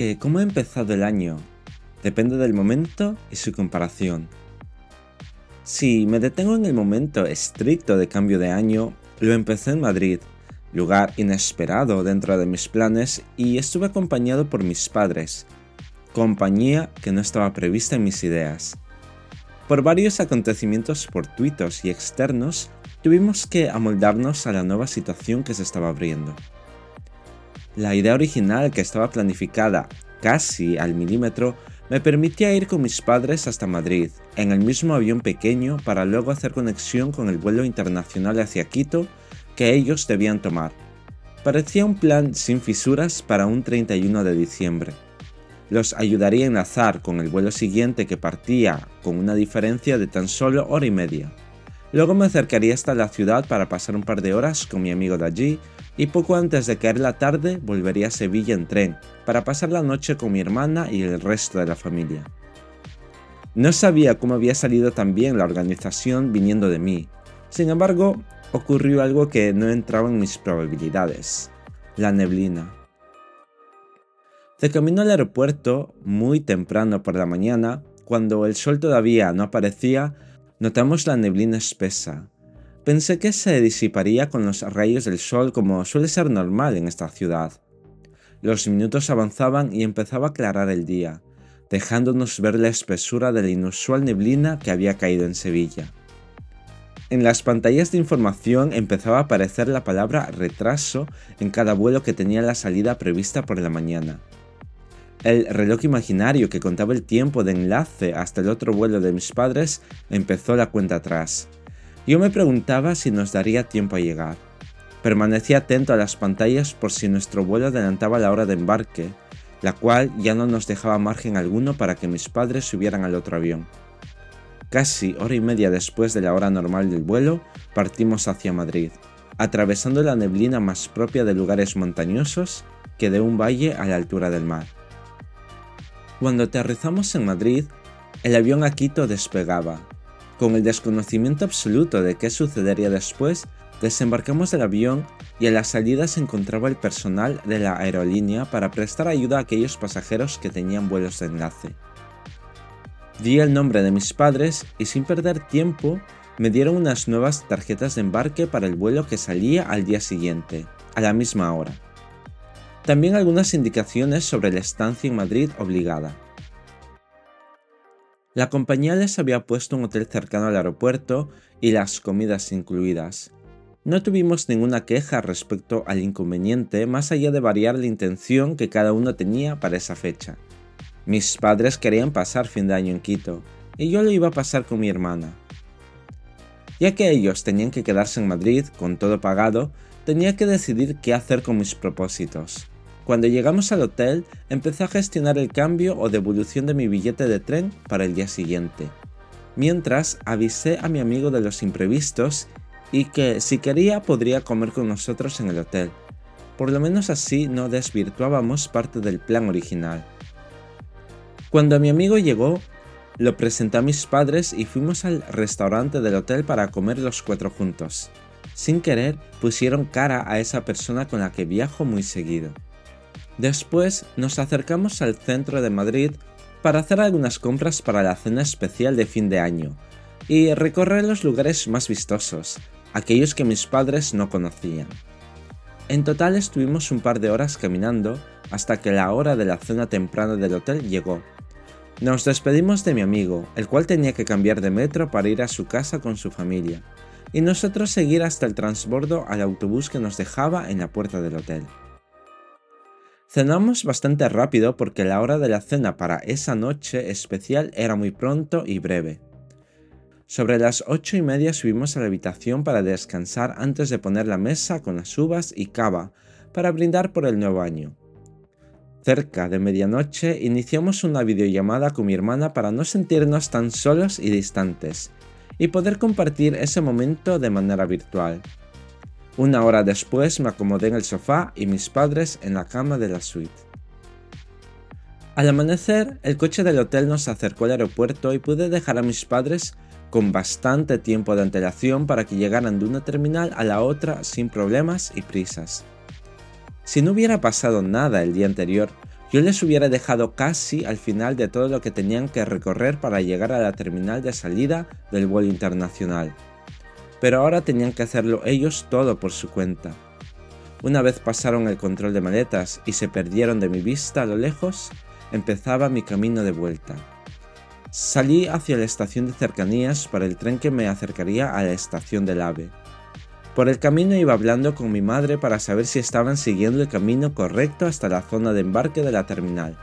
que cómo he empezado el año depende del momento y su comparación. Si me detengo en el momento estricto de cambio de año, lo empecé en Madrid, lugar inesperado dentro de mis planes y estuve acompañado por mis padres, compañía que no estaba prevista en mis ideas. Por varios acontecimientos fortuitos y externos, tuvimos que amoldarnos a la nueva situación que se estaba abriendo. La idea original que estaba planificada casi al milímetro me permitía ir con mis padres hasta Madrid, en el mismo avión pequeño para luego hacer conexión con el vuelo internacional hacia Quito que ellos debían tomar. Parecía un plan sin fisuras para un 31 de diciembre. Los ayudaría a enlazar con el vuelo siguiente que partía con una diferencia de tan solo hora y media. Luego me acercaría hasta la ciudad para pasar un par de horas con mi amigo de allí y poco antes de caer la tarde volvería a Sevilla en tren para pasar la noche con mi hermana y el resto de la familia. No sabía cómo había salido tan bien la organización viniendo de mí. Sin embargo, ocurrió algo que no entraba en mis probabilidades. La neblina. De camino al aeropuerto, muy temprano por la mañana, cuando el sol todavía no aparecía, Notamos la neblina espesa. Pensé que se disiparía con los rayos del sol como suele ser normal en esta ciudad. Los minutos avanzaban y empezaba a aclarar el día, dejándonos ver la espesura de la inusual neblina que había caído en Sevilla. En las pantallas de información empezaba a aparecer la palabra retraso en cada vuelo que tenía la salida prevista por la mañana. El reloj imaginario que contaba el tiempo de enlace hasta el otro vuelo de mis padres empezó la cuenta atrás. Yo me preguntaba si nos daría tiempo a llegar. Permanecía atento a las pantallas por si nuestro vuelo adelantaba la hora de embarque, la cual ya no nos dejaba margen alguno para que mis padres subieran al otro avión. Casi hora y media después de la hora normal del vuelo, partimos hacia Madrid, atravesando la neblina más propia de lugares montañosos que de un valle a la altura del mar. Cuando aterrizamos en Madrid, el avión a Quito despegaba. Con el desconocimiento absoluto de qué sucedería después, desembarcamos del avión y a la salida se encontraba el personal de la aerolínea para prestar ayuda a aquellos pasajeros que tenían vuelos de enlace. Di el nombre de mis padres y sin perder tiempo me dieron unas nuevas tarjetas de embarque para el vuelo que salía al día siguiente, a la misma hora. También algunas indicaciones sobre la estancia en Madrid obligada. La compañía les había puesto un hotel cercano al aeropuerto y las comidas incluidas. No tuvimos ninguna queja respecto al inconveniente más allá de variar la intención que cada uno tenía para esa fecha. Mis padres querían pasar fin de año en Quito y yo lo iba a pasar con mi hermana. Ya que ellos tenían que quedarse en Madrid con todo pagado, tenía que decidir qué hacer con mis propósitos. Cuando llegamos al hotel, empecé a gestionar el cambio o devolución de mi billete de tren para el día siguiente. Mientras avisé a mi amigo de los imprevistos y que si quería podría comer con nosotros en el hotel. Por lo menos así no desvirtuábamos parte del plan original. Cuando mi amigo llegó, lo presenté a mis padres y fuimos al restaurante del hotel para comer los cuatro juntos. Sin querer, pusieron cara a esa persona con la que viajo muy seguido. Después nos acercamos al centro de Madrid para hacer algunas compras para la cena especial de fin de año y recorrer los lugares más vistosos, aquellos que mis padres no conocían. En total estuvimos un par de horas caminando hasta que la hora de la cena temprana del hotel llegó. Nos despedimos de mi amigo, el cual tenía que cambiar de metro para ir a su casa con su familia, y nosotros seguir hasta el transbordo al autobús que nos dejaba en la puerta del hotel. Cenamos bastante rápido porque la hora de la cena para esa noche especial era muy pronto y breve. Sobre las ocho y media subimos a la habitación para descansar antes de poner la mesa con las uvas y cava para brindar por el nuevo año. Cerca de medianoche iniciamos una videollamada con mi hermana para no sentirnos tan solos y distantes y poder compartir ese momento de manera virtual. Una hora después me acomodé en el sofá y mis padres en la cama de la suite. Al amanecer, el coche del hotel nos acercó al aeropuerto y pude dejar a mis padres con bastante tiempo de antelación para que llegaran de una terminal a la otra sin problemas y prisas. Si no hubiera pasado nada el día anterior, yo les hubiera dejado casi al final de todo lo que tenían que recorrer para llegar a la terminal de salida del vuelo internacional. Pero ahora tenían que hacerlo ellos todo por su cuenta. Una vez pasaron el control de maletas y se perdieron de mi vista a lo lejos, empezaba mi camino de vuelta. Salí hacia la estación de cercanías para el tren que me acercaría a la estación del AVE. Por el camino iba hablando con mi madre para saber si estaban siguiendo el camino correcto hasta la zona de embarque de la terminal.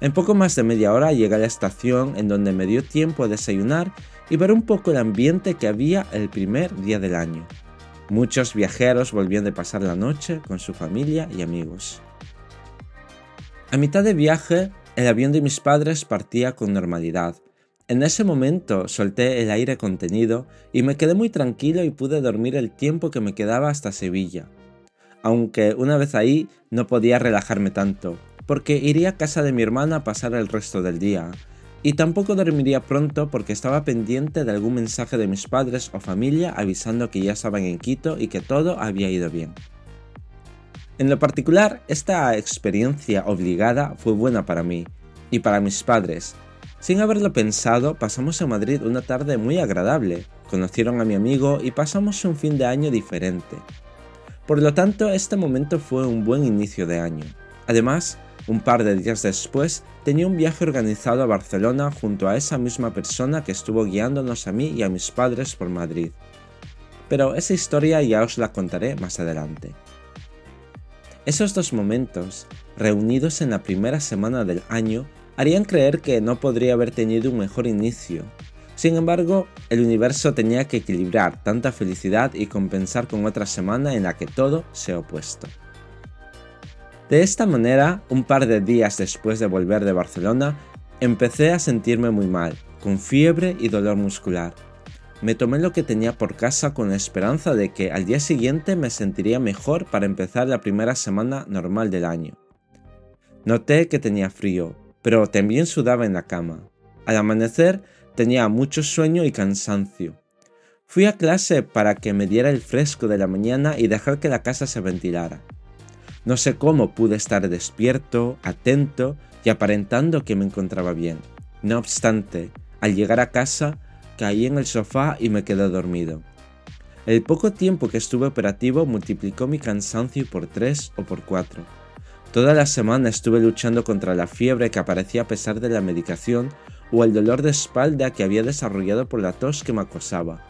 En poco más de media hora llegué a la estación en donde me dio tiempo a desayunar y ver un poco el ambiente que había el primer día del año. Muchos viajeros volvían de pasar la noche con su familia y amigos. A mitad de viaje, el avión de mis padres partía con normalidad, en ese momento solté el aire contenido y me quedé muy tranquilo y pude dormir el tiempo que me quedaba hasta Sevilla. Aunque una vez ahí no podía relajarme tanto, porque iría a casa de mi hermana a pasar el resto del día, y tampoco dormiría pronto porque estaba pendiente de algún mensaje de mis padres o familia avisando que ya estaban en Quito y que todo había ido bien. En lo particular, esta experiencia obligada fue buena para mí y para mis padres, sin haberlo pensado, pasamos en Madrid una tarde muy agradable, conocieron a mi amigo y pasamos un fin de año diferente. Por lo tanto, este momento fue un buen inicio de año. Además, un par de días después tenía un viaje organizado a Barcelona junto a esa misma persona que estuvo guiándonos a mí y a mis padres por Madrid. Pero esa historia ya os la contaré más adelante. Esos dos momentos, reunidos en la primera semana del año, harían creer que no podría haber tenido un mejor inicio. Sin embargo, el universo tenía que equilibrar tanta felicidad y compensar con otra semana en la que todo se opuesto. De esta manera, un par de días después de volver de Barcelona, empecé a sentirme muy mal, con fiebre y dolor muscular. Me tomé lo que tenía por casa con la esperanza de que al día siguiente me sentiría mejor para empezar la primera semana normal del año. Noté que tenía frío, pero también sudaba en la cama. Al amanecer tenía mucho sueño y cansancio. Fui a clase para que me diera el fresco de la mañana y dejar que la casa se ventilara. No sé cómo pude estar despierto, atento y aparentando que me encontraba bien. No obstante, al llegar a casa, caí en el sofá y me quedé dormido. El poco tiempo que estuve operativo multiplicó mi cansancio por tres o por cuatro. Toda la semana estuve luchando contra la fiebre que aparecía a pesar de la medicación o el dolor de espalda que había desarrollado por la tos que me acosaba.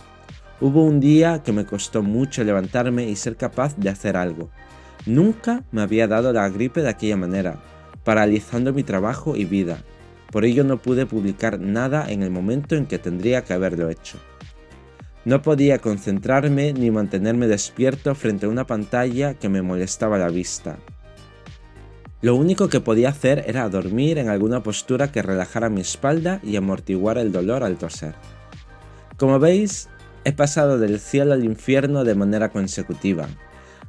Hubo un día que me costó mucho levantarme y ser capaz de hacer algo. Nunca me había dado la gripe de aquella manera, paralizando mi trabajo y vida. Por ello no pude publicar nada en el momento en que tendría que haberlo hecho. No podía concentrarme ni mantenerme despierto frente a una pantalla que me molestaba la vista. Lo único que podía hacer era dormir en alguna postura que relajara mi espalda y amortiguara el dolor al toser. Como veis, he pasado del cielo al infierno de manera consecutiva.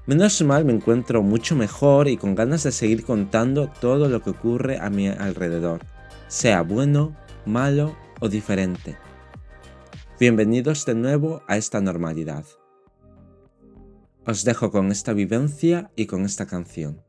Menos mal me encuentro mucho mejor y con ganas de seguir contando todo lo que ocurre a mi alrededor, sea bueno, malo o diferente. Bienvenidos de nuevo a esta normalidad. Os dejo con esta vivencia y con esta canción.